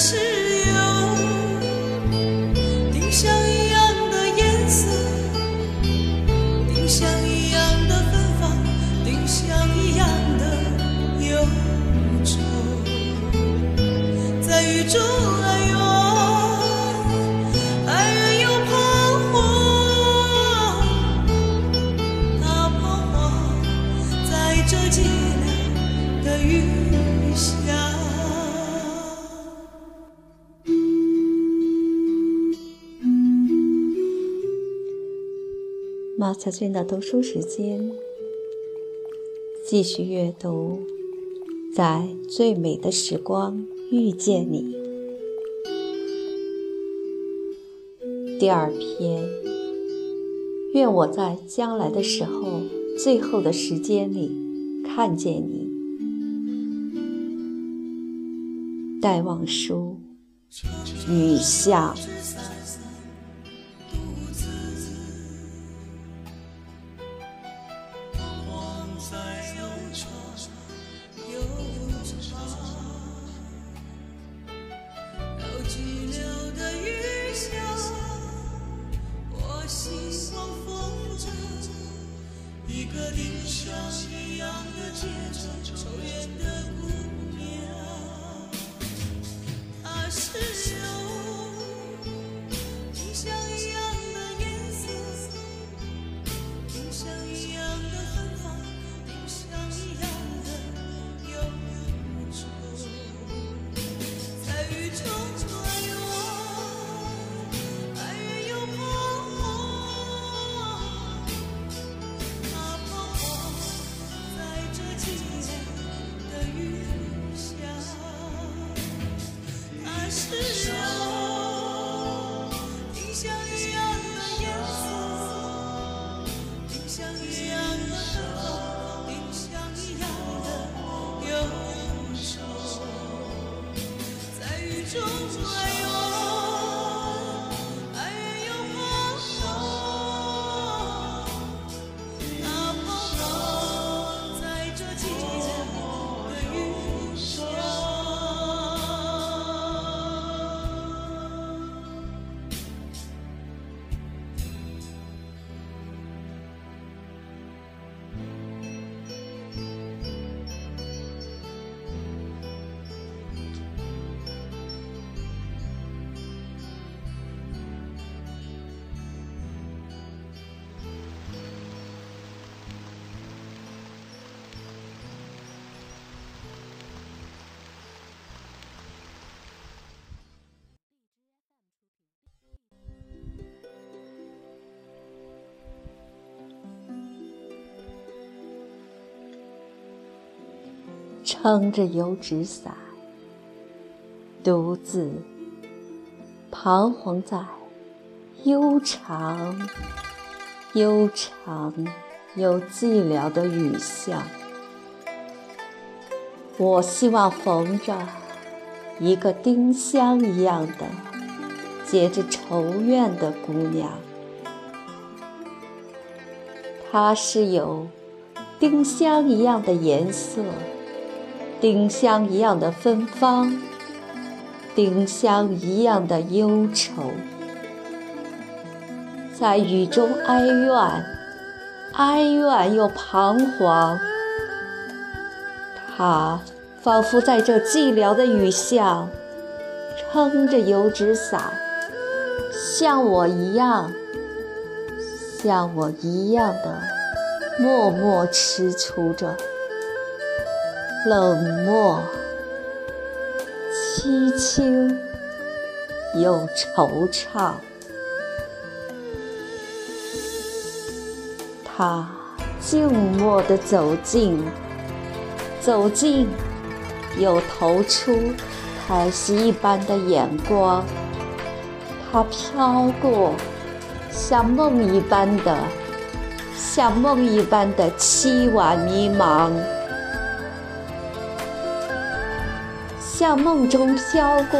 是小娟的读书时间，继续阅读《在最美的时光遇见你》第二篇。愿我在将来的时候，最后的时间里看见你。戴望舒，雨下。撑着油纸伞，独自彷徨在悠长、悠长又寂寥的雨巷。我希望逢着一个丁香一样的结着愁怨的姑娘，她是有丁香一样的颜色。丁香一样的芬芳，丁香一样的忧愁，在雨中哀怨，哀怨又彷徨。他仿佛在这寂寥的雨巷，撑着油纸伞，像我一样，像我一样的默默踟蹰着。冷漠、凄清又惆怅。他静默地走近，走近，又投出叹息一般的眼光。他飘过，像梦一般的，像梦一般的凄婉迷茫，像梦中飘过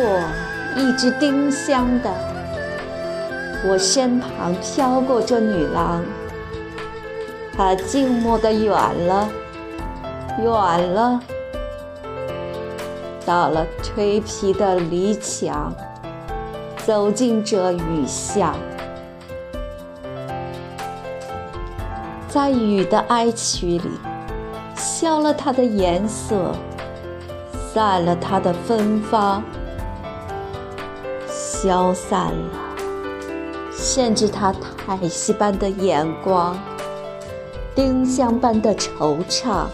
一只丁香的。我身旁飘过这女郎。她静默的远了，远了，到了蜕皮的篱墙，走进这雨巷，在雨的哀曲里，消了它的颜色，散了它的芬芳，消散了，甚至它叹息般的眼光。丁香般的惆怅，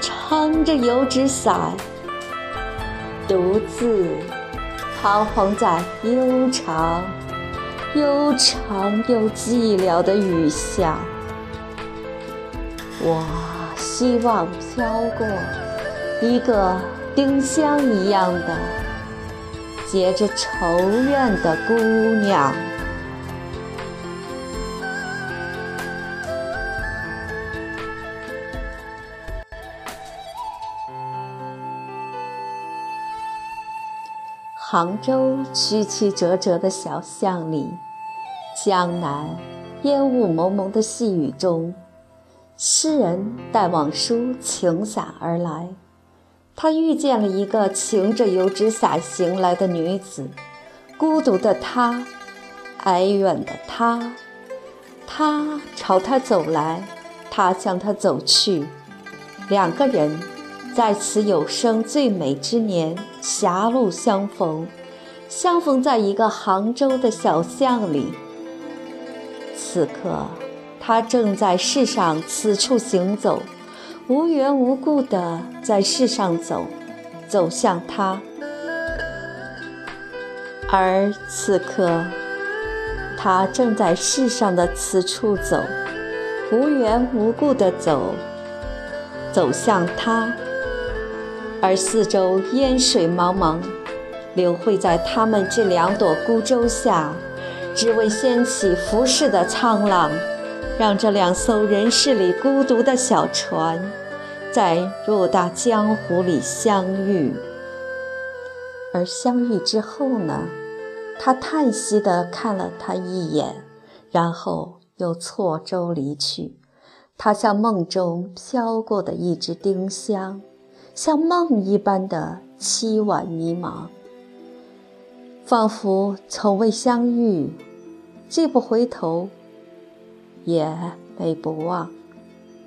撑着油纸伞，独自彷徨在悠长、悠长又寂寥的雨下。我希望飘过一个丁香一样的结着愁怨的姑娘。杭州曲曲折折的小巷里，江南烟雾蒙蒙的细雨中，诗人带望舒擎伞而来。他遇见了一个擎着油纸伞行来的女子，孤独的她，哀怨的她，她朝他走来，他向他走去，两个人。在此有生最美之年，狭路相逢，相逢在一个杭州的小巷里。此刻，他正在世上此处行走，无缘无故的在世上走，走向他。而此刻，他正在世上的此处走，无缘无故的走，走向他。而四周烟水茫茫，流汇在他们这两朵孤舟下，只为掀起浮世的沧浪，让这两艘人世里孤独的小船，在偌大江湖里相遇。而相遇之后呢？他叹息地看了他一眼，然后又错舟离去。他像梦中飘过的一只丁香。像梦一般的凄婉迷茫，仿佛从未相遇，既不回头，也美不忘。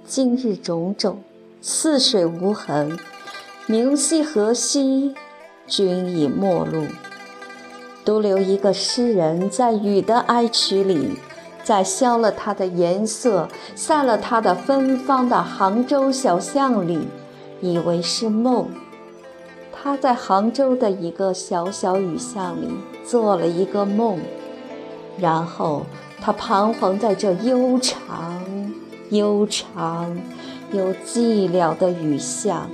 今日种种，似水无痕。明夕何夕，君已陌路。独留一个诗人在雨的哀曲里，在消了它的颜色、散了它的芬芳的杭州小巷里。以为是梦，他在杭州的一个小小雨巷里做了一个梦，然后他彷徨在这悠长、悠长又寂寥的雨巷，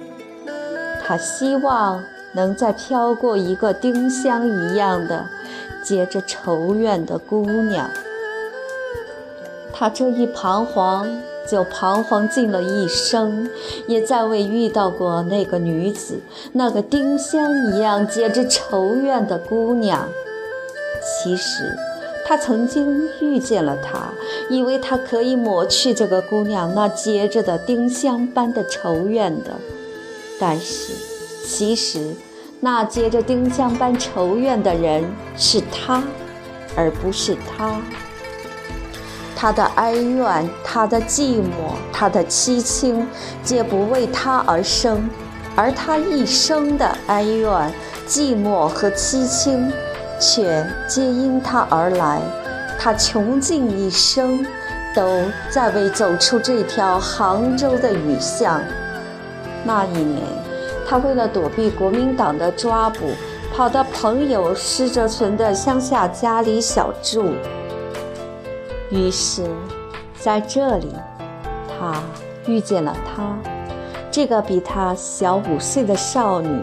他希望能再飘过一个丁香一样的结着愁怨的姑娘。他这一彷徨。就彷徨尽了一生，也再未遇到过那个女子，那个丁香一样结着愁怨的姑娘。其实，他曾经遇见了她，以为他可以抹去这个姑娘那结着的丁香般的愁怨的。但是，其实那结着丁香般愁怨的人是他，而不是他。他的哀怨，他的寂寞，他的凄清，皆不为他而生，而他一生的哀怨、寂寞和凄清，却皆因他而来。他穷尽一生，都在为走出这条杭州的雨巷。那一年，他为了躲避国民党的抓捕，跑到朋友施哲存的乡下家里小住。于是，在这里，他遇见了她，这个比他小五岁的少女，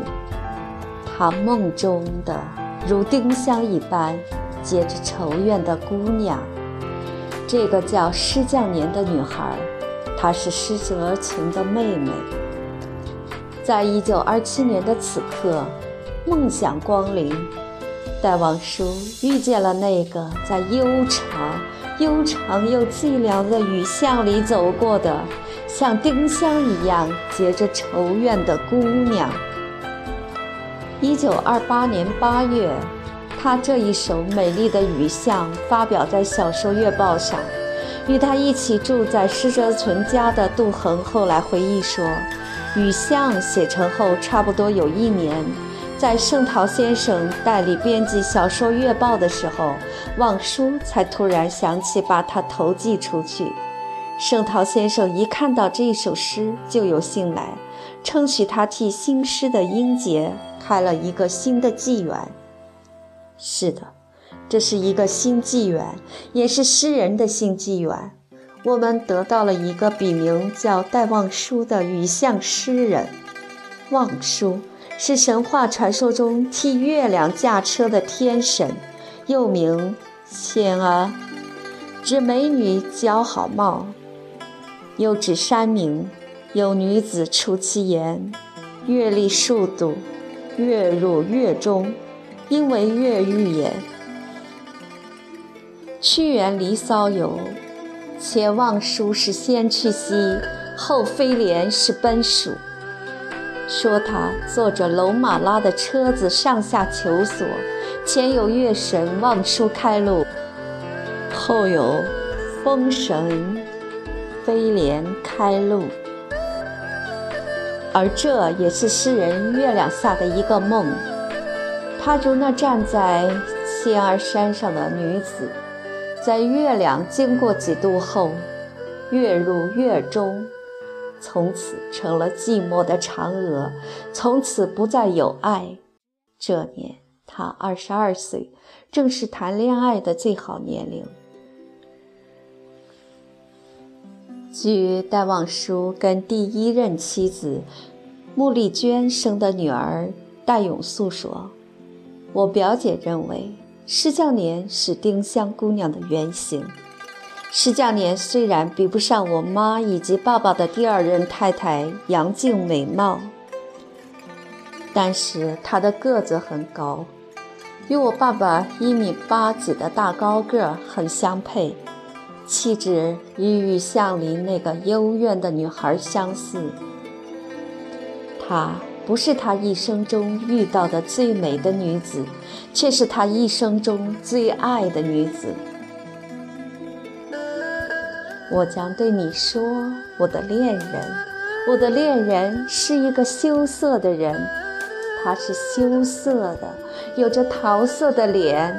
他梦中的如丁香一般结着愁怨的姑娘。这个叫施降年的女孩，她是施哲群的妹妹。在一九二七年的此刻，梦想光临，戴望舒遇见了那个在悠长、悠长又寂寥的雨巷里走过的，像丁香一样结着愁怨的姑娘。一九二八年八月。他这一首美丽的雨巷发表在《小说月报》上。与他一起住在施哲存家的杜衡后来回忆说：“雨巷写成后差不多有一年，在盛陶先生代理编辑《小说月报》的时候，望舒才突然想起把它投寄出去。盛陶先生一看到这一首诗就有信来，称许他替新诗的音节开了一个新的纪元。”是的，这是一个新纪元，也是诗人的新纪元。我们得到了一个笔名叫戴望舒的雨巷诗人。望舒是神话传说中替月亮驾车的天神，又名仙儿，指美女姣好貌；又指山名，有女子出其言，月历数度，月入月中。因为越狱也。屈原《离骚》有：“且望舒是先去兮，后飞廉是奔蜀。”说他坐着龙马拉的车子上下求索，前有月神望舒开路，后有风神飞廉开路。而这也是诗人月亮下的一个梦。他如那站在仙儿山上的女子，在月亮经过几度后，月入月中，从此成了寂寞的嫦娥，从此不再有爱。这年他二十二岁，正是谈恋爱的最好年龄。据戴望舒跟第一任妻子穆丽娟生的女儿戴永素说。我表姐认为施教年是丁香姑娘的原型。施教年虽然比不上我妈以及爸爸的第二任太太杨静美貌，但是她的个子很高，与我爸爸一米八几的大高个很相配，气质与雨巷里那个幽怨的女孩相似。她。不是他一生中遇到的最美的女子，却是他一生中最爱的女子。我将对你说，我的恋人，我的恋人是一个羞涩的人，他是羞涩的，有着桃色的脸、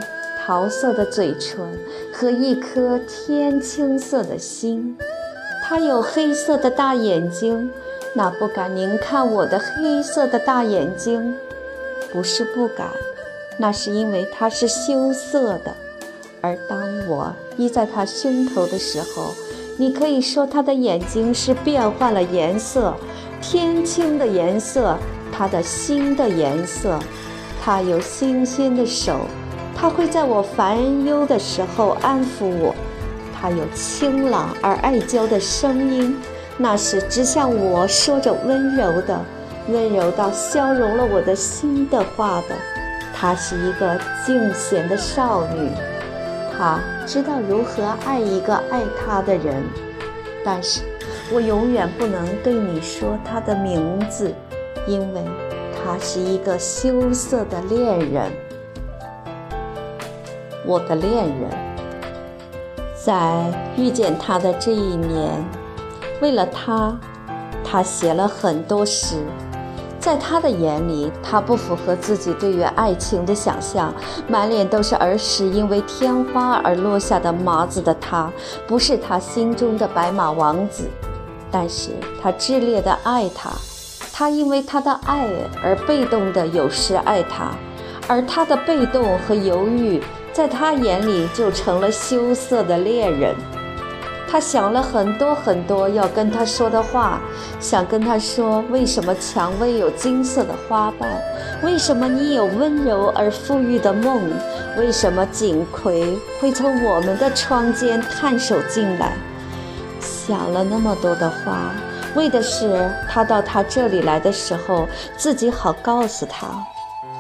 桃色的嘴唇和一颗天青色的心，他有黑色的大眼睛。那不敢凝看我的黑色的大眼睛，不是不敢，那是因为它是羞涩的。而当我依在他胸头的时候，你可以说他的眼睛是变换了颜色，天青的颜色，他的心的颜色。他有星星的手，他会在我烦忧的时候安抚我。他有清朗而爱娇的声音。那是只向我说着温柔的、温柔到消融了我的心的话的。她是一个静闲的少女，她知道如何爱一个爱她的人。但是我永远不能对你说她的名字，因为她是一个羞涩的恋人。我的恋人，在遇见他的这一年。为了他，他写了很多诗，在他的眼里，他不符合自己对于爱情的想象，满脸都是儿时因为天花而落下的麻子的他，不是他心中的白马王子。但是他炽烈的爱他，他因为他的爱而被动的有时爱他，而他的被动和犹豫，在他眼里就成了羞涩的恋人。他想了很多很多要跟他说的话，想跟他说：为什么蔷薇有金色的花瓣？为什么你有温柔而富裕的梦？为什么锦葵会从我们的窗间探手进来？想了那么多的话，为的是他到他这里来的时候，自己好告诉他。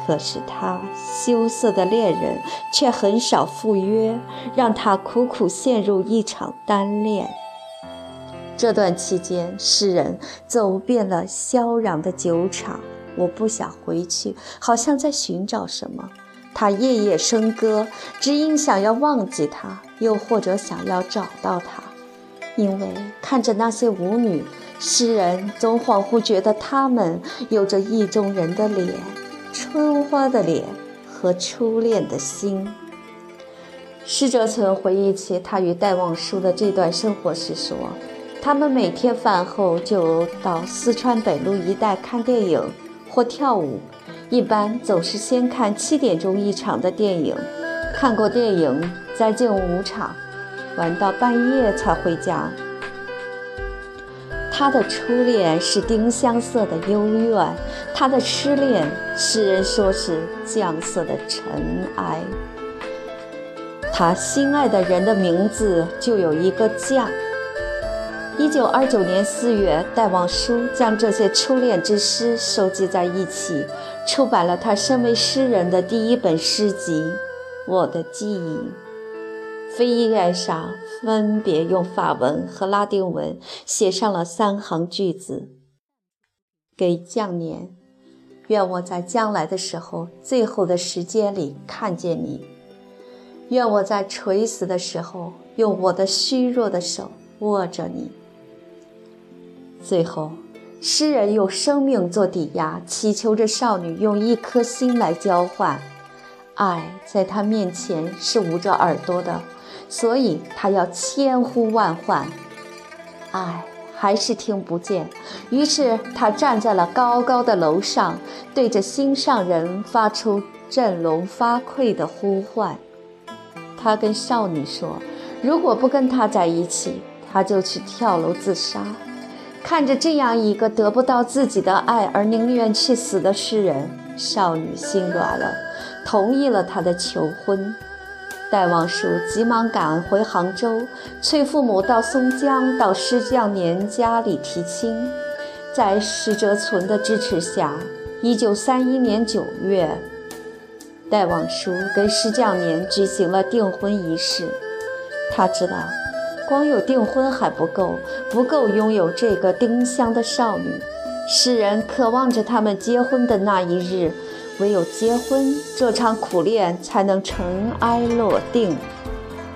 可是他羞涩的恋人却很少赴约，让他苦苦陷入一场单恋。这段期间，诗人走遍了萧壤的酒场。我不想回去，好像在寻找什么。他夜夜笙歌，只因想要忘记他，又或者想要找到他。因为看着那些舞女，诗人总恍惚觉得她们有着意中人的脸。春花的脸和初恋的心。施哲存回忆起他与戴望舒的这段生活时说：“他们每天饭后就到四川北路一带看电影或跳舞，一般总是先看七点钟一场的电影，看过电影再进舞场，玩到半夜才回家。”他的初恋是丁香色的幽怨，他的失恋，诗人说是绛色的尘埃。他心爱的人的名字就有一个绛。一九二九年四月，戴望舒将这些初恋之诗收集在一起，出版了他身为诗人的第一本诗集《我的记忆》。扉页上分别用法文和拉丁文写上了三行句子：“给将年，愿我在将来的时候，最后的时间里看见你；愿我在垂死的时候，用我的虚弱的手握着你。”最后，诗人用生命做抵押，祈求着少女用一颗心来交换。爱在他面前是捂着耳朵的。所以他要千呼万唤，唉还是听不见。于是他站在了高高的楼上，对着心上人发出振聋发聩的呼唤。他跟少女说：“如果不跟他在一起，他就去跳楼自杀。”看着这样一个得不到自己的爱而宁愿去死的诗人，少女心软了，同意了他的求婚。戴望舒急忙赶回杭州，催父母到松江到施匠年家里提亲。在施哲存的支持下，一九三一年九月，戴望舒跟施匠年举行了订婚仪式。他知道，光有订婚还不够，不够拥有这个丁香的少女。诗人渴望着他们结婚的那一日。唯有结婚，这场苦恋才能尘埃落定。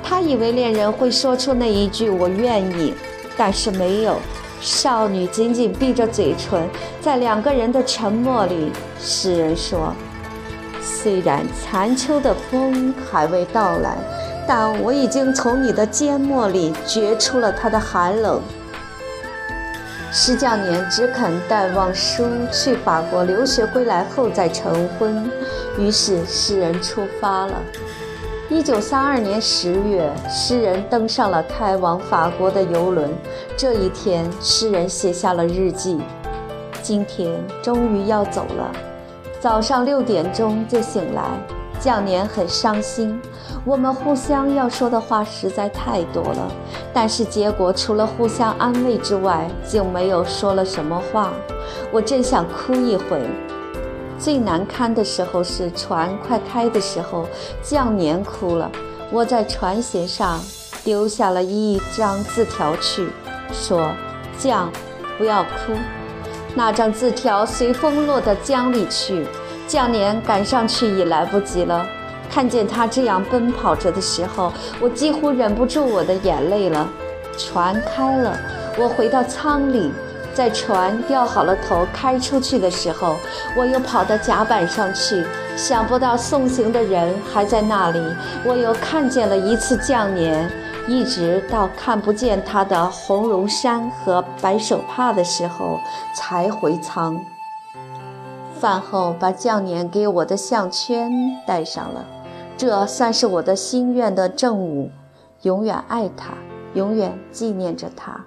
他以为恋人会说出那一句“我愿意”，但是没有。少女紧紧闭着嘴唇，在两个人的沉默里，诗人说：“虽然残秋的风还未到来，但我已经从你的缄默里觉出了它的寒冷。”施教年只肯戴望舒去法国留学归来后再成婚，于是诗人出发了。一九三二年十月，诗人登上了开往法国的游轮。这一天，诗人写下了日记：今天终于要走了，早上六点钟就醒来。将年很伤心，我们互相要说的话实在太多了，但是结果除了互相安慰之外，就没有说了什么话。我真想哭一回。最难堪的时候是船快开的时候，将年哭了。我在船舷上丢下了一张字条去，说：“将，不要哭。”那张字条随风落到江里去。将年赶上去已来不及了。看见他这样奔跑着的时候，我几乎忍不住我的眼泪了。船开了，我回到舱里，在船吊好了头开出去的时候，我又跑到甲板上去，想不到送行的人还在那里，我又看见了一次降年，一直到看不见他的红绒衫和白手帕的时候才回舱。饭后把降年给我的项圈戴上了，这算是我的心愿的证物，永远爱他，永远纪念着他。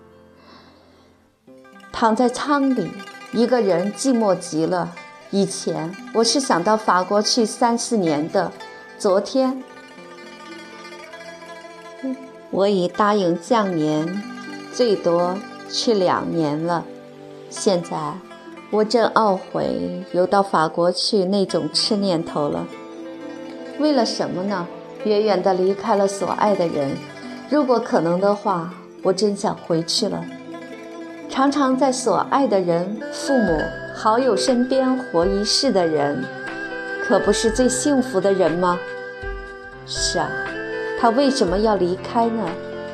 躺在舱里，一个人寂寞极了。以前我是想到法国去三四年的，昨天我已答应降年，最多去两年了。现在我正懊悔有到法国去那种痴念头了。为了什么呢？远远地离开了所爱的人。如果可能的话，我真想回去了。常常在所爱的人、父母、好友身边活一世的人，可不是最幸福的人吗？是啊，他为什么要离开呢？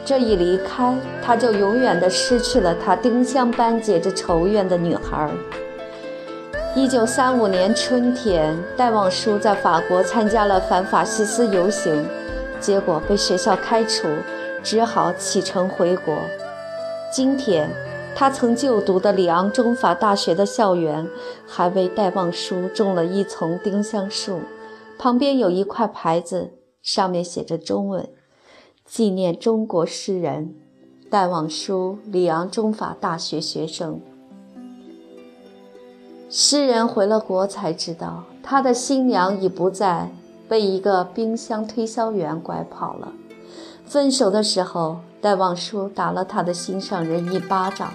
这一离开，他就永远的失去了他丁香般结着愁怨的女孩。一九三五年春天，戴望舒在法国参加了反法西斯游行，结果被学校开除，只好启程回国。今天。他曾就读的里昂中法大学的校园，还为戴望舒种了一丛丁香树，旁边有一块牌子，上面写着中文：“纪念中国诗人戴望舒，里昂中法大学学生。”诗人回了国才知道，他的新娘已不在，被一个冰箱推销员拐跑了。分手的时候，戴望舒打了他的心上人一巴掌，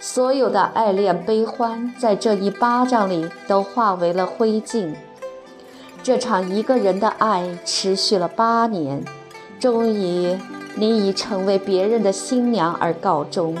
所有的爱恋悲欢在这一巴掌里都化为了灰烬。这场一个人的爱持续了八年，终于你已成为别人的新娘而告终。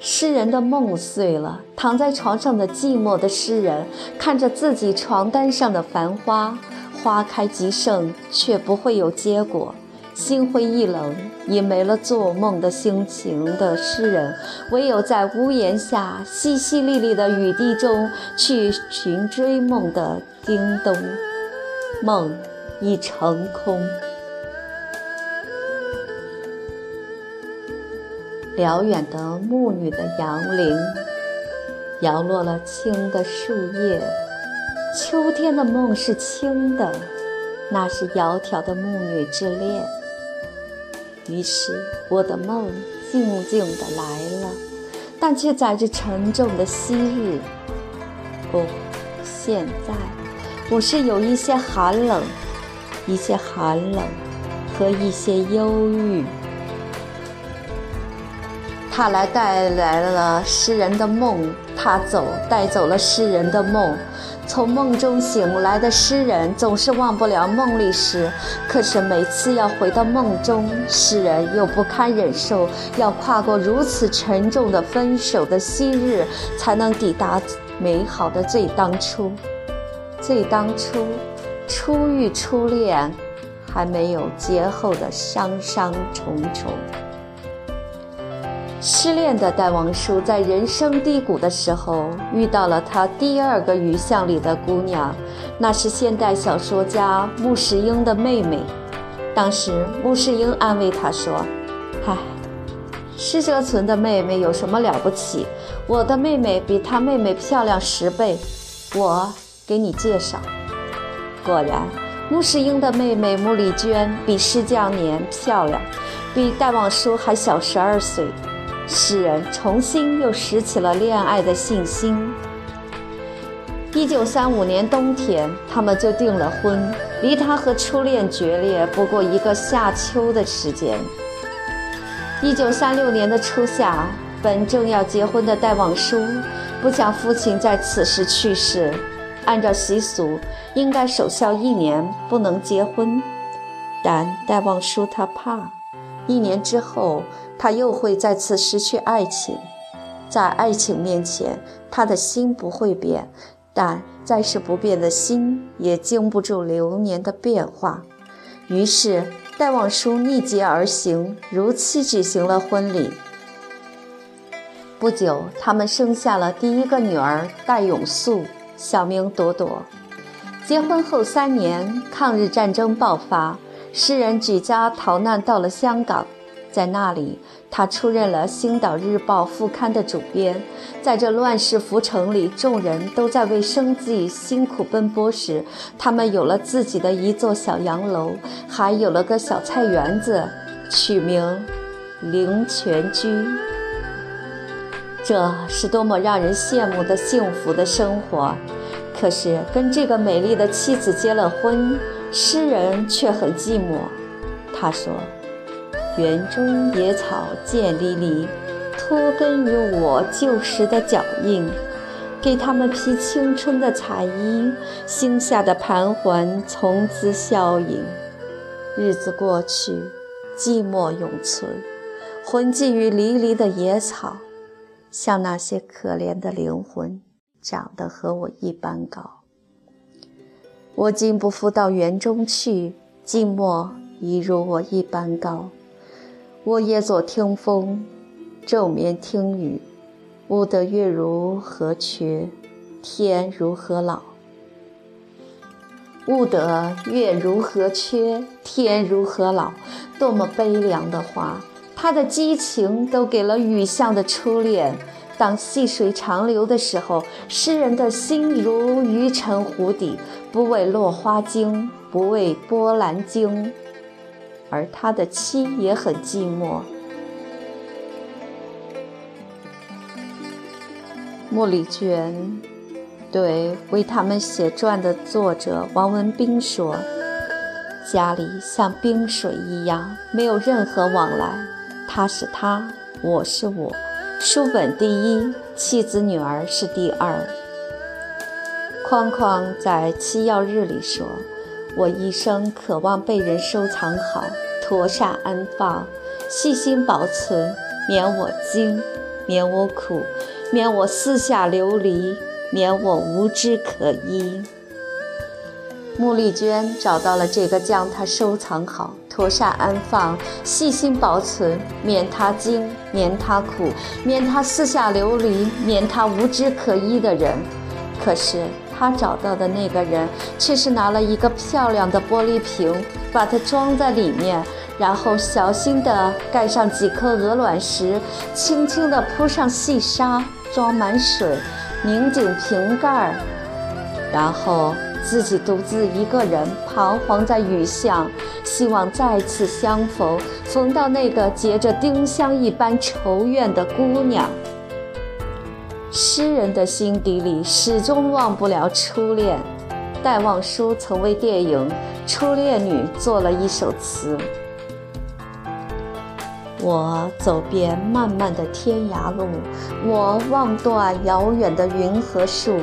诗人的梦碎了，躺在床上的寂寞的诗人看着自己床单上的繁花。花开即盛，却不会有结果。心灰意冷，也没了做梦的心情的诗人，唯有在屋檐下淅淅沥沥的雨滴中去寻追梦的叮咚。梦已成空。辽远的牧女的杨铃，摇落了青的树叶。秋天的梦是青的，那是窈窕的牧女之恋。于是我的梦静静的来了，但却载着沉重的昔日。不，现在我是有一些寒冷，一些寒冷和一些忧郁。他来带来了诗人的梦，他走带走了诗人的梦。从梦中醒来的诗人总是忘不了梦里时，可是每次要回到梦中，诗人又不堪忍受要跨过如此沉重的分手的昔日，才能抵达美好的最当初。最当初，初遇初恋，还没有劫后的伤伤重重。失恋的戴望舒在人生低谷的时候遇到了他第二个鱼巷里的姑娘，那是现代小说家穆世英的妹妹。当时穆世英安慰他说：“嗨，施哲存的妹妹有什么了不起？我的妹妹比他妹妹漂亮十倍，我给你介绍。”果然，穆世英的妹妹穆丽娟比施降年漂亮，比戴望舒还小十二岁。诗人重新又拾起了恋爱的信心。一九三五年冬天，他们就订了婚，离他和初恋决裂不过一个夏秋的时间。一九三六年的初夏，本正要结婚的戴望舒不想父亲在此时去世，按照习俗应该守孝一年，不能结婚，但戴望舒他怕，一年之后。他又会再次失去爱情，在爱情面前，他的心不会变，但再是不变的心也经不住流年的变化。于是，戴望舒逆节而行，如期举行了婚礼。不久，他们生下了第一个女儿戴永素，小名朵朵。结婚后三年，抗日战争爆发，诗人举家逃难到了香港，在那里，他出任了《星岛日报》副刊的主编。在这乱世浮城里，众人都在为生计辛苦奔波时，他们有了自己的一座小洋楼，还有了个小菜园子，取名灵泉居。这是多么让人羡慕的幸福的生活！可是，跟这个美丽的妻子结了婚，诗人却很寂寞。他说：“园中野草渐离离，脱根于我旧时的脚印，给他们披青春的彩衣，心下的盘桓从此消隐。日子过去，寂寞永存，魂寄于离离的野草，像那些可怜的灵魂。”长得和我一般高，我竟不复到园中去，寂寞已如我一般高。我也坐听风，昼眠听雨，悟得月如何缺，天如何老。悟得月如何缺，天如何老，多么悲凉的话！他的激情都给了雨巷的初恋。当细水长流的时候，诗人的心如鱼沉湖底，不为落花惊，不为波澜惊。而他的妻也很寂寞。莫里娟对为他们写传的作者王文斌说：“家里像冰水一样，没有任何往来。他是他，我是我。”书本第一，妻子女儿是第二。框框在七曜日里说：“我一生渴望被人收藏好，妥善安放，细心保存，免我惊，免我苦，免我四下流离，免我无枝可依。”穆丽娟找到了这个将她收藏好、妥善安放、细心保存，免他惊、免他苦、免他四下流离、免他无枝可依的人。可是他找到的那个人，却是拿了一个漂亮的玻璃瓶，把它装在里面，然后小心地盖上几颗鹅卵石，轻轻地铺上细沙，装满水，拧紧瓶盖，然后。自己独自一个人彷徨在雨巷，希望再次相逢，逢到那个结着丁香一般愁怨的姑娘。诗人的心底里始终忘不了初恋。戴望舒曾为电影《初恋女》做了一首词：我走遍漫漫的天涯路，我望断遥远的云和树。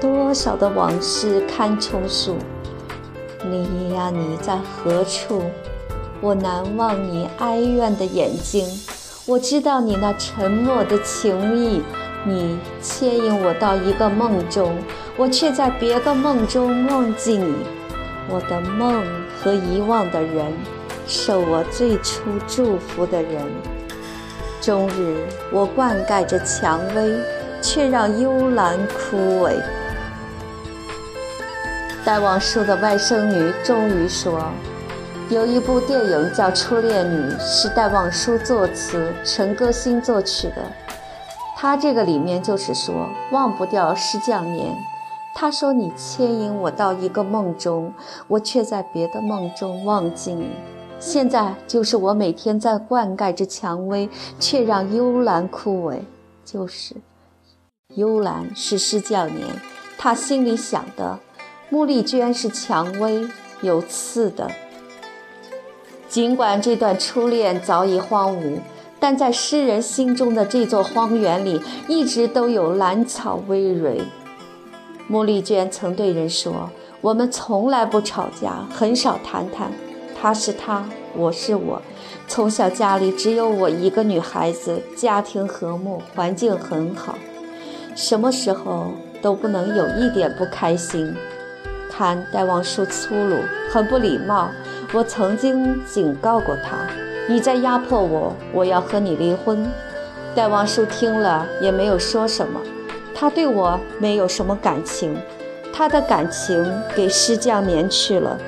多少的往事堪重数，你呀，你在何处？我难忘你哀怨的眼睛，我知道你那沉默的情意，你牵引我到一个梦中，我却在别个梦中忘记你。我的梦和遗忘的人，受我最初祝福的人，终日我灌溉着蔷薇，却让幽兰枯萎。戴望舒的外甥女终于说：“有一部电影叫《初恋女》，是戴望舒作词，陈歌辛作曲的。他这个里面就是说，忘不掉施降年。他说：‘你牵引我到一个梦中，我却在别的梦中忘记你。’现在就是我每天在灌溉着蔷薇，却让幽兰枯萎。就是幽兰是施降年，他心里想的。”穆丽娟是蔷薇，有刺的。尽管这段初恋早已荒芜，但在诗人心中的这座荒原里，一直都有兰草葳蕤。穆丽娟曾对人说：“我们从来不吵架，很少谈谈。他是他，我是我。从小家里只有我一个女孩子，家庭和睦，环境很好，什么时候都不能有一点不开心。”看戴望舒粗鲁，很不礼貌。我曾经警告过他：“你在压迫我，我要和你离婚。”戴望舒听了也没有说什么，他对我没有什么感情，他的感情给诗匠年去了。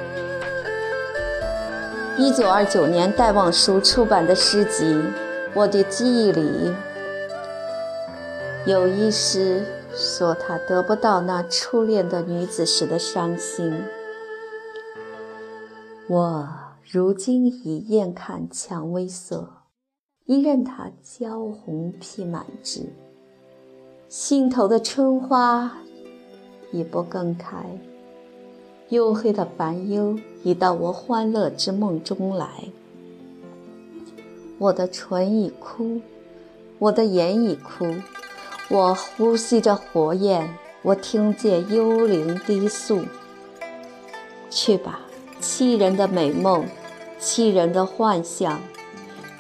一九二九年，戴望舒出版的诗集《我的记忆》里有一诗说他得不到那初恋的女子时的伤心。我如今已厌看蔷薇色，一任它娇红披满枝，心头的春花已不更开。黝黑的烦忧已到我欢乐之梦中来，我的唇已枯，我的眼已枯，我呼吸着火焰，我听见幽灵低诉。去吧，欺人的美梦，欺人的幻象，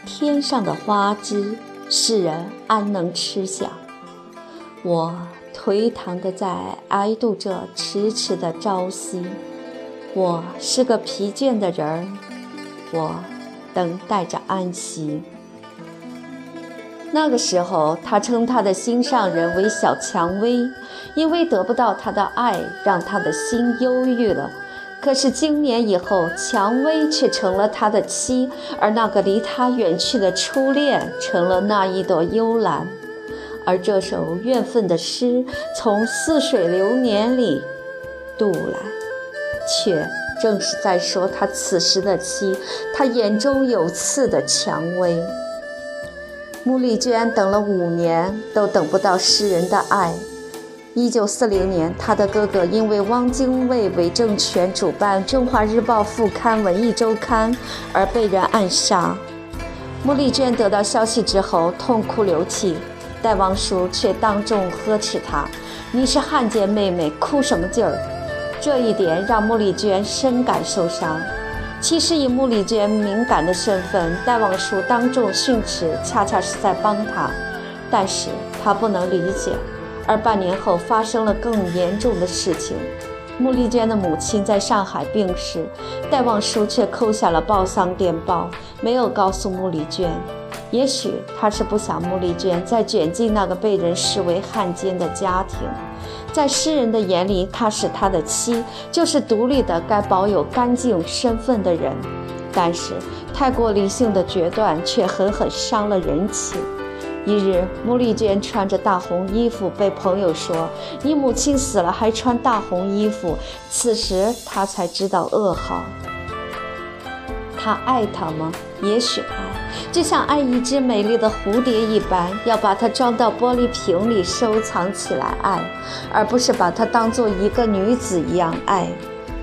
天上的花枝，世人安能吃想？我。颓唐的在哀度着迟迟的朝夕，我是个疲倦的人儿，我等待着安息。那个时候，他称他的心上人为小蔷薇，因为得不到他的爱，让他的心忧郁了。可是经年以后，蔷薇却成了他的妻，而那个离他远去的初恋，成了那一朵幽兰。而这首怨愤的诗从似水流年里渡来，却正是在说他此时的妻，他眼中有刺的蔷薇。穆丽娟等了五年，都等不到诗人的爱。一九四零年，他的哥哥因为汪精卫伪政权主办《中华日报》副刊《文艺周刊》而被人暗杀。穆丽娟得到消息之后，痛哭流涕。戴望舒却当众呵斥她：“你是汉奸妹妹，哭什么劲儿？”这一点让穆丽娟深感受伤。其实以穆丽娟敏感的身份，戴望舒当众训斥，恰恰是在帮她。但是她不能理解。而半年后发生了更严重的事情：穆丽娟的母亲在上海病逝，戴望舒却扣下了报丧电报，没有告诉穆丽娟。也许他是不想穆丽娟再卷进那个被人视为汉奸的家庭，在诗人的眼里，她是他的妻，就是独立的、该保有干净身份的人。但是太过理性的决断却狠狠伤了人情。一日，穆丽娟穿着大红衣服，被朋友说：“你母亲死了还穿大红衣服。”此时她才知道噩耗。他爱她吗？也许爱。就像爱一只美丽的蝴蝶一般，要把它装到玻璃瓶里收藏起来爱，而不是把它当做一个女子一样爱。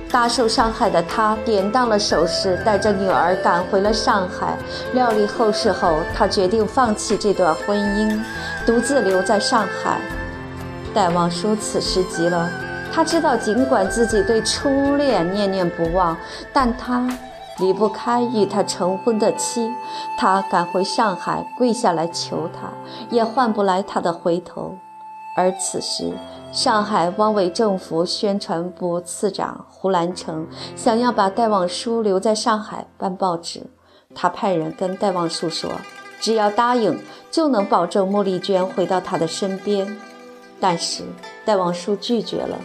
大受伤害的他典当了首饰，带着女儿赶回了上海。料理后事后，他决定放弃这段婚姻，独自留在上海。戴望舒此时急了，他知道，尽管自己对初恋念念不忘，但他。离不开与他成婚的妻，他赶回上海，跪下来求他，也换不来他的回头。而此时，上海汪伪政府宣传部次长胡兰成想要把戴望舒留在上海办报纸，他派人跟戴望舒说，只要答应，就能保证穆丽娟回到他的身边。但是戴望舒拒绝了。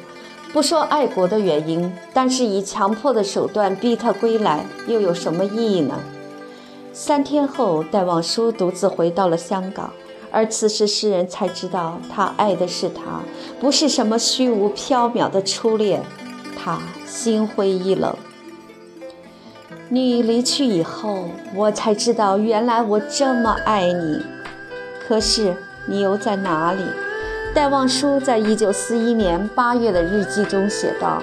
不说爱国的原因，但是以强迫的手段逼他归来，又有什么意义呢？三天后，戴望舒独自回到了香港，而此时诗人才知道，他爱的是他，不是什么虚无缥缈的初恋。他心灰意冷。你离去以后，我才知道，原来我这么爱你。可是你又在哪里？戴望舒在一九四一年八月的日记中写道：“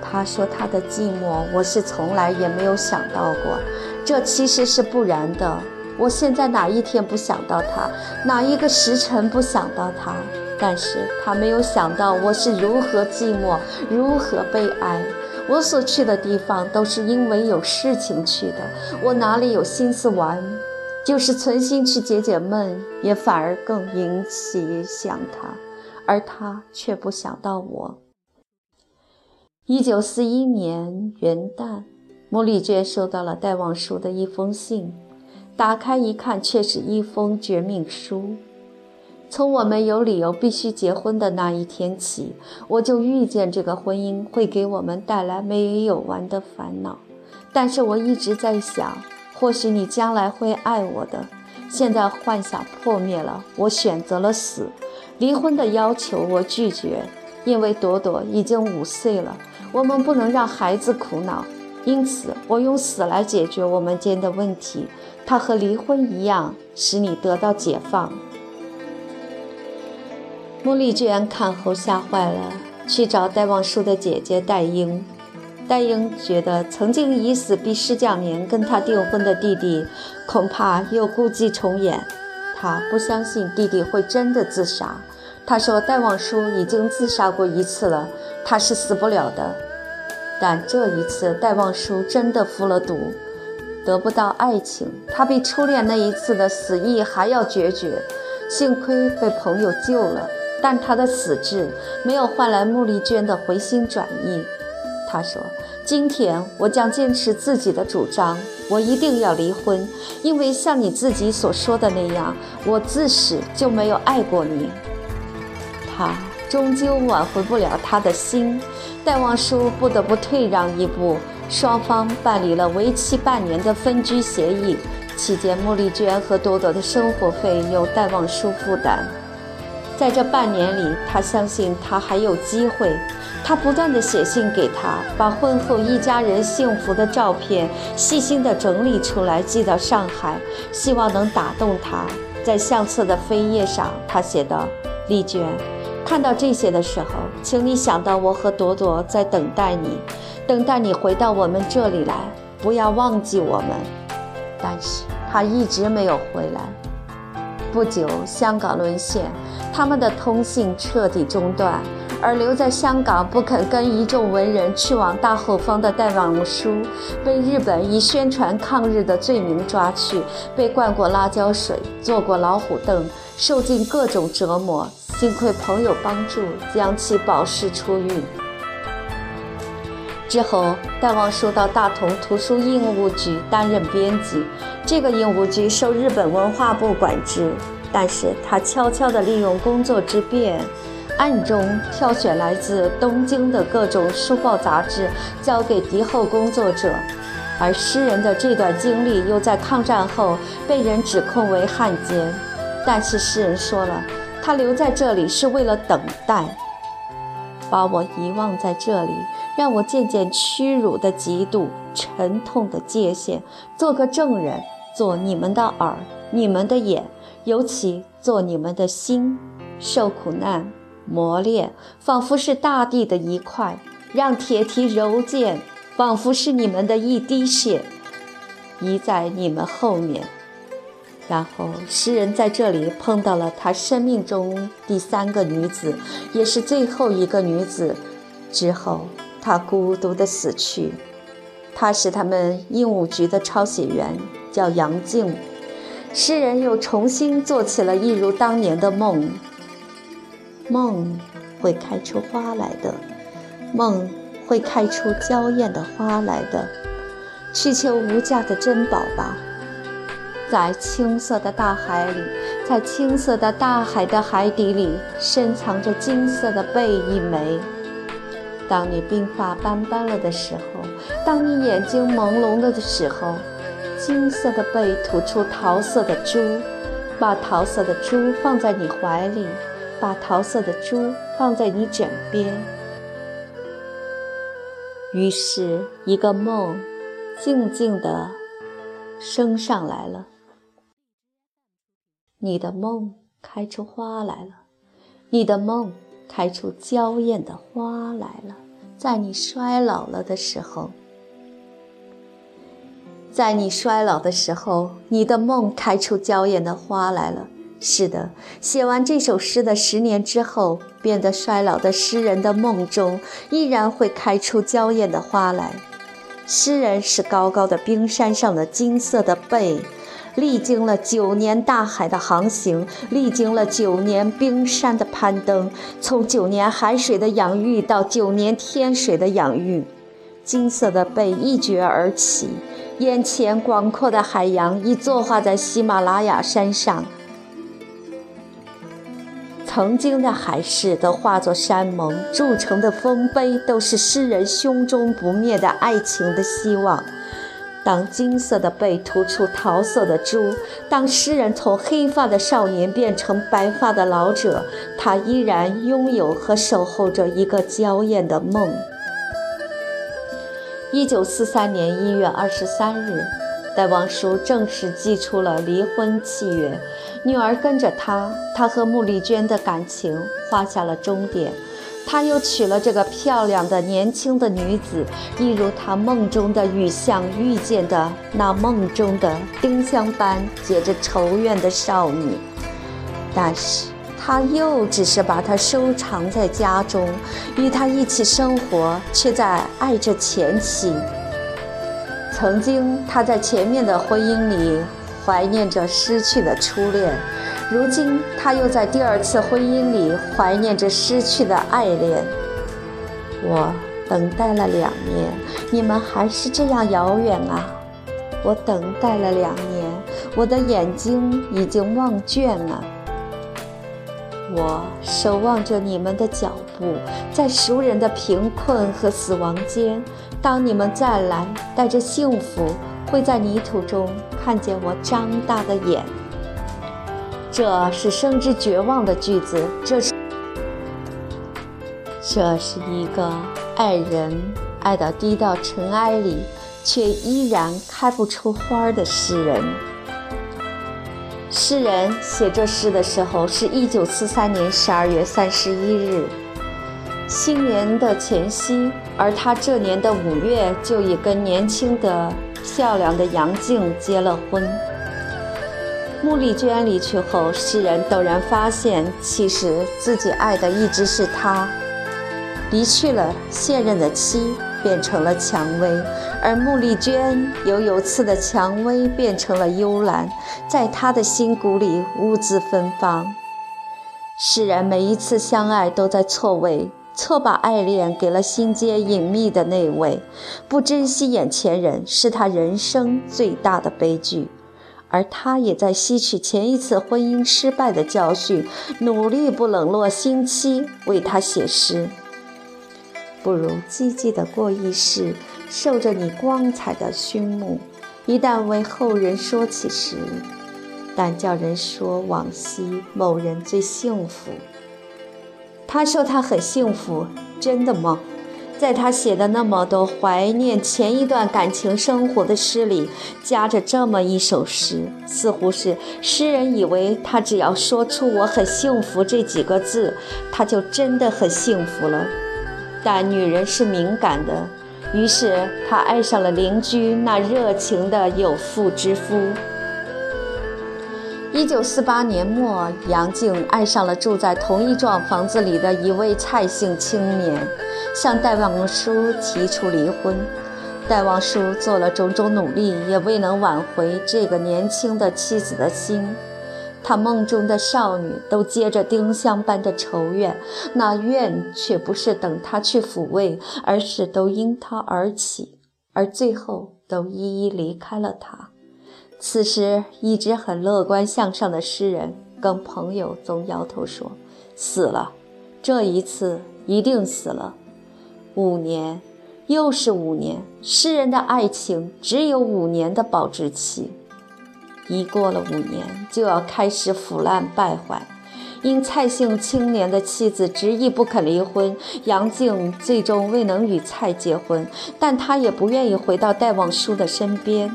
他说他的寂寞，我是从来也没有想到过。这其实是不然的。我现在哪一天不想到他，哪一个时辰不想到他？但是他没有想到我是如何寂寞，如何悲哀。我所去的地方都是因为有事情去的，我哪里有心思玩？”就是存心去解解闷，也反而更引起想他，而他却不想到我。一九四一年元旦，穆丽娟收到了戴望舒的一封信，打开一看，却是一封绝命书。从我们有理由必须结婚的那一天起，我就预见这个婚姻会给我们带来没有完的烦恼。但是我一直在想，或许你将来会爱我的。现在幻想破灭了，我选择了死。离婚的要求我拒绝，因为朵朵已经五岁了，我们不能让孩子苦恼。因此，我用死来解决我们间的问题。它和离婚一样，使你得到解放。穆丽娟看后吓坏了，去找戴望舒的姐姐戴英。戴英觉得曾经以死逼施讲年跟他订婚的弟弟，恐怕又故伎重演。他不相信弟弟会真的自杀。他说戴望舒已经自杀过一次了，他是死不了的。但这一次戴望舒真的服了毒，得不到爱情，他比初恋那一次的死意还要决绝。幸亏被朋友救了。但他的死志没有换来穆丽娟的回心转意。他说：“今天我将坚持自己的主张，我一定要离婚，因为像你自己所说的那样，我自始就没有爱过你。”他终究挽回不了他的心，戴望舒不得不退让一步，双方办理了为期半年的分居协议。期间，穆丽娟和朵朵的生活费由戴望舒负担。在这半年里，他相信他还有机会。他不断地写信给他，把婚后一家人幸福的照片细心地整理出来，寄到上海，希望能打动他。在相册的扉页上，他写道：“丽娟，看到这些的时候，请你想到我和朵朵在等待你，等待你回到我们这里来，不要忘记我们。”但是他一直没有回来。不久，香港沦陷。他们的通信彻底中断，而留在香港不肯跟一众文人去往大后方的戴望舒，被日本以宣传抗日的罪名抓去，被灌过辣椒水，坐过老虎凳，受尽各种折磨。幸亏朋友帮助，将其保释出狱。之后，戴望舒到大同图书印务局担任编辑，这个印务局受日本文化部管制。但是他悄悄地利用工作之便，暗中挑选来自东京的各种书报杂志，交给敌后工作者。而诗人的这段经历又在抗战后被人指控为汉奸。但是诗人说了，他留在这里是为了等待，把我遗忘在这里，让我渐渐屈辱的嫉妒、沉痛的界限，做个证人，做你们的耳，你们的眼。尤其做你们的心，受苦难磨练，仿佛是大地的一块；让铁蹄柔剑，仿佛是你们的一滴血，移在你们后面。然后，诗人在这里碰到了他生命中第三个女子，也是最后一个女子。之后，他孤独地死去。她是他们印务局的抄写员，叫杨静。诗人又重新做起了一如当年的梦，梦会开出花来的，梦会开出娇艳的花来的。去求无价的珍宝吧，在青色的大海里，在青色的大海的海底里，深藏着金色的贝一枚。当你鬓发斑斑了的时候，当你眼睛朦胧了的时候。金色的贝吐出桃色的珠，把桃色的珠放在你怀里，把桃色的珠放在你枕边。于是，一个梦静静地升上来了。你的梦开出花来了，你的梦开出娇艳的花来了，在你衰老了的时候。在你衰老的时候，你的梦开出娇艳的花来了。是的，写完这首诗的十年之后，变得衰老的诗人的梦中，依然会开出娇艳的花来。诗人是高高的冰山上的金色的贝，历经了九年大海的航行，历经了九年冰山的攀登，从九年海水的养育到九年天水的养育，金色的背一撅而起。眼前广阔的海洋已作画在喜马拉雅山上，曾经的海誓都化作山盟，铸成的丰碑都是诗人胸中不灭的爱情的希望。当金色的背涂出桃色的珠，当诗人从黑发的少年变成白发的老者，他依然拥有和守候着一个娇艳的梦。一九四三年一月二十三日。戴望舒正式寄出了离婚契约，女儿跟着他，他和穆丽娟的感情画下了终点。他又娶了这个漂亮的年轻的女子，一如他梦中的雨巷遇见的那梦中的丁香般结着仇怨的少女。但是他又只是把她收藏在家中，与她一起生活，却在爱着前妻。曾经，他在前面的婚姻里怀念着失去的初恋，如今他又在第二次婚姻里怀念着失去的爱恋。我等待了两年，你们还是这样遥远啊！我等待了两年，我的眼睛已经望倦了。我守望着你们的脚步，在熟人的贫困和死亡间。当你们再来，带着幸福，会在泥土中看见我张大的眼。这是生之绝望的句子，这是，这是一个爱人爱到低到尘埃里，却依然开不出花的诗人。诗人写这诗的时候是一九四三年十二月三十一日，新年的前夕，而他这年的五月就已跟年轻的、漂亮的杨静结了婚。穆丽娟离去后，世人陡然发现，其实自己爱的一直是他。离去了现任的妻，变成了蔷薇，而穆丽娟由有刺的蔷薇变成了幽兰，在他的心骨里兀自芬芳。诗人每一次相爱都在错位，错把爱恋给了心间隐秘的那位，不珍惜眼前人，是他人生最大的悲剧。而他也在吸取前一次婚姻失败的教训，努力不冷落新妻，为他写诗。不如积极的过一世，受着你光彩的熏目。一旦为后人说起时，但叫人说往昔某人最幸福。他说他很幸福，真的吗？在他写的那么多怀念前一段感情生活的诗里，夹着这么一首诗，似乎是诗人以为他只要说出“我很幸福”这几个字，他就真的很幸福了。但女人是敏感的，于是她爱上了邻居那热情的有妇之夫。一九四八年末，杨静爱上了住在同一幢房子里的一位蔡姓青年，向戴望舒提出离婚。戴望舒做了种种努力，也未能挽回这个年轻的妻子的心。他梦中的少女都结着丁香般的愁怨，那怨却不是等他去抚慰，而是都因他而起，而最后都一一离开了他。此时，一直很乐观向上的诗人跟朋友总摇头说：“死了，这一次一定死了。”五年，又是五年，诗人的爱情只有五年的保质期。一过了五年，就要开始腐烂败坏。因蔡姓青年的妻子执意不肯离婚，杨静最终未能与蔡结婚，但他也不愿意回到戴望舒的身边。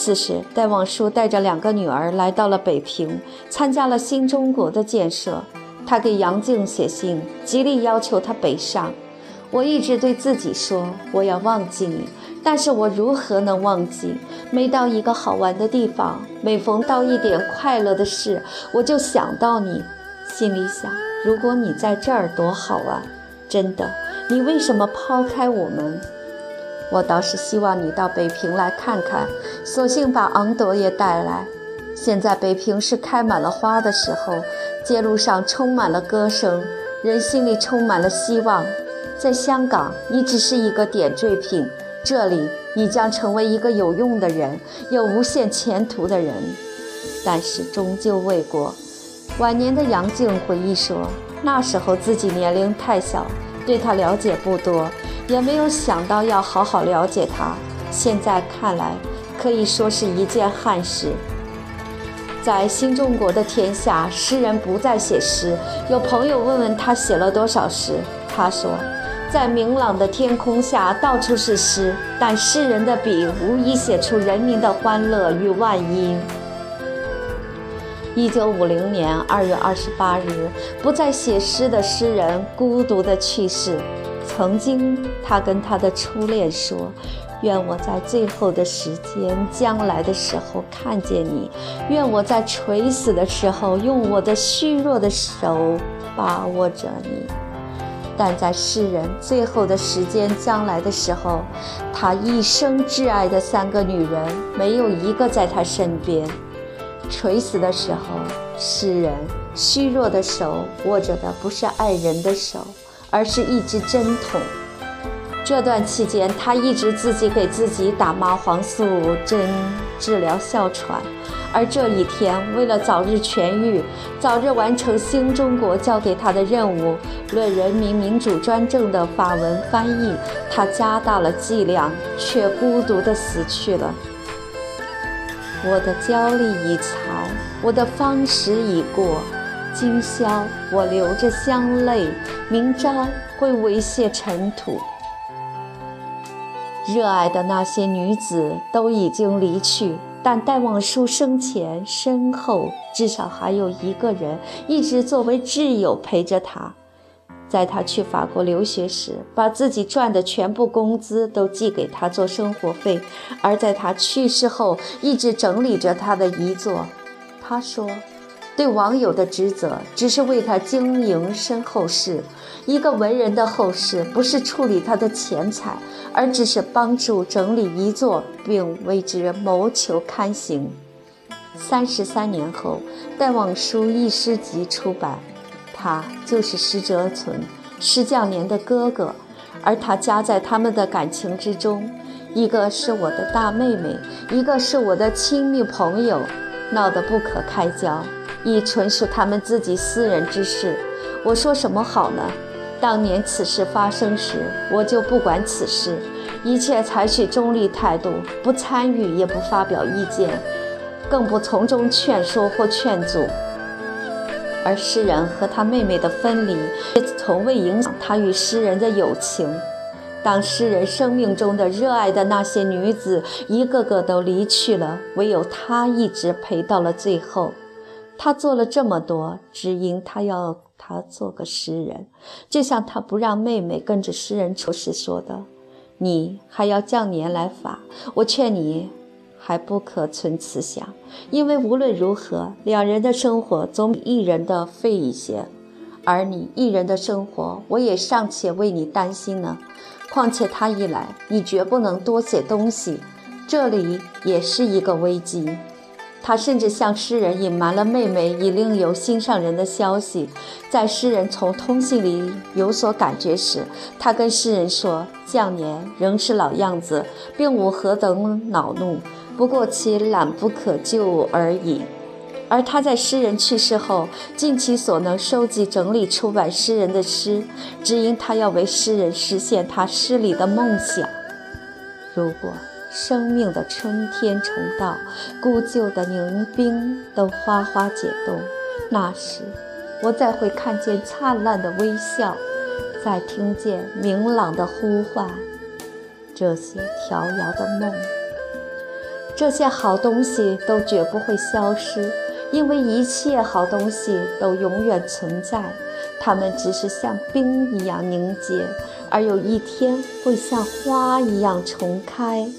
此时，戴望舒带着两个女儿来到了北平，参加了新中国的建设。他给杨静写信，极力要求她北上。我一直对自己说，我要忘记你。但是我如何能忘记？每到一个好玩的地方，每逢到一点快乐的事，我就想到你，心里想：如果你在这儿多好啊！真的，你为什么抛开我们？我倒是希望你到北平来看看，索性把昂德也带来。现在北平是开满了花的时候，街路上充满了歌声，人心里充满了希望。在香港，你只是一个点缀品。这里，你将成为一个有用的人，有无限前途的人。但是终究未果，晚年的杨静回忆说，那时候自己年龄太小，对他了解不多，也没有想到要好好了解他。现在看来，可以说是一件憾事。在新中国的天下，诗人不再写诗。有朋友问问他写了多少诗，他说，在明朗的天空下，到处是诗，但诗人的笔无疑写出人民的欢乐与万一。一九五零年二月二十八日，不再写诗的诗人孤独地去世。曾经，他跟他的初恋说：“愿我在最后的时间，将来的时候看见你；愿我在垂死的时候，用我的虚弱的手把握着你。”但在诗人最后的时间，将来的时候，他一生挚爱的三个女人，没有一个在他身边。垂死的时候，诗人虚弱的手握着的不是爱人的手，而是一支针筒。这段期间，他一直自己给自己打麻黄素针治疗哮喘。而这一天，为了早日痊愈，早日完成新中国交给他的任务——论人民民主专政的法文翻译，他加大了剂量，却孤独地死去了。我的焦虑已残，我的芳时已过。今宵我流着香泪，明朝会猥亵尘土。热爱的那些女子都已经离去，但戴望舒生前身后至少还有一个人一直作为挚友陪着他。在他去法国留学时，把自己赚的全部工资都寄给他做生活费；而在他去世后，一直整理着他的遗作。他说：“对网友的职责只是为他经营身后事。一个文人的后事，不是处理他的钱财，而只是帮助整理遗作，并为之谋求刊行。”三十三年后，戴望舒一诗集出版。他就是施哲存，施降年的哥哥，而他夹在他们的感情之中，一个是我的大妹妹，一个是我的亲密朋友，闹得不可开交，亦纯属他们自己私人之事。我说什么好呢？当年此事发生时，我就不管此事，一切采取中立态度，不参与，也不发表意见，更不从中劝说或劝阻。而诗人和他妹妹的分离，却从未影响他与诗人的友情。当诗人生命中的热爱的那些女子一个个都离去了，唯有他一直陪到了最后。他做了这么多，只因他要他做个诗人。就像他不让妹妹跟着诗人出时说的：“你还要降年来法，我劝你。”还不可存此想，因为无论如何，两人的生活总比一人的费一些。而你一人的生活，我也尚且为你担心呢。况且他一来，你绝不能多写东西，这里也是一个危机。他甚至向诗人隐瞒了妹妹已另有心上人的消息。在诗人从通信里有所感觉时，他跟诗人说：“降年仍是老样子，并无何等恼怒。”不过其懒不可救而已，而他在诗人去世后，尽其所能收集整理出版诗人的诗，只因他要为诗人实现他诗里的梦想。如果生命的春天重到，古旧的凝冰都哗哗解冻，那时我再会看见灿烂的微笑，再听见明朗的呼唤，这些调摇的梦。这些好东西都绝不会消失，因为一切好东西都永远存在。它们只是像冰一样凝结，而有一天会像花一样重开。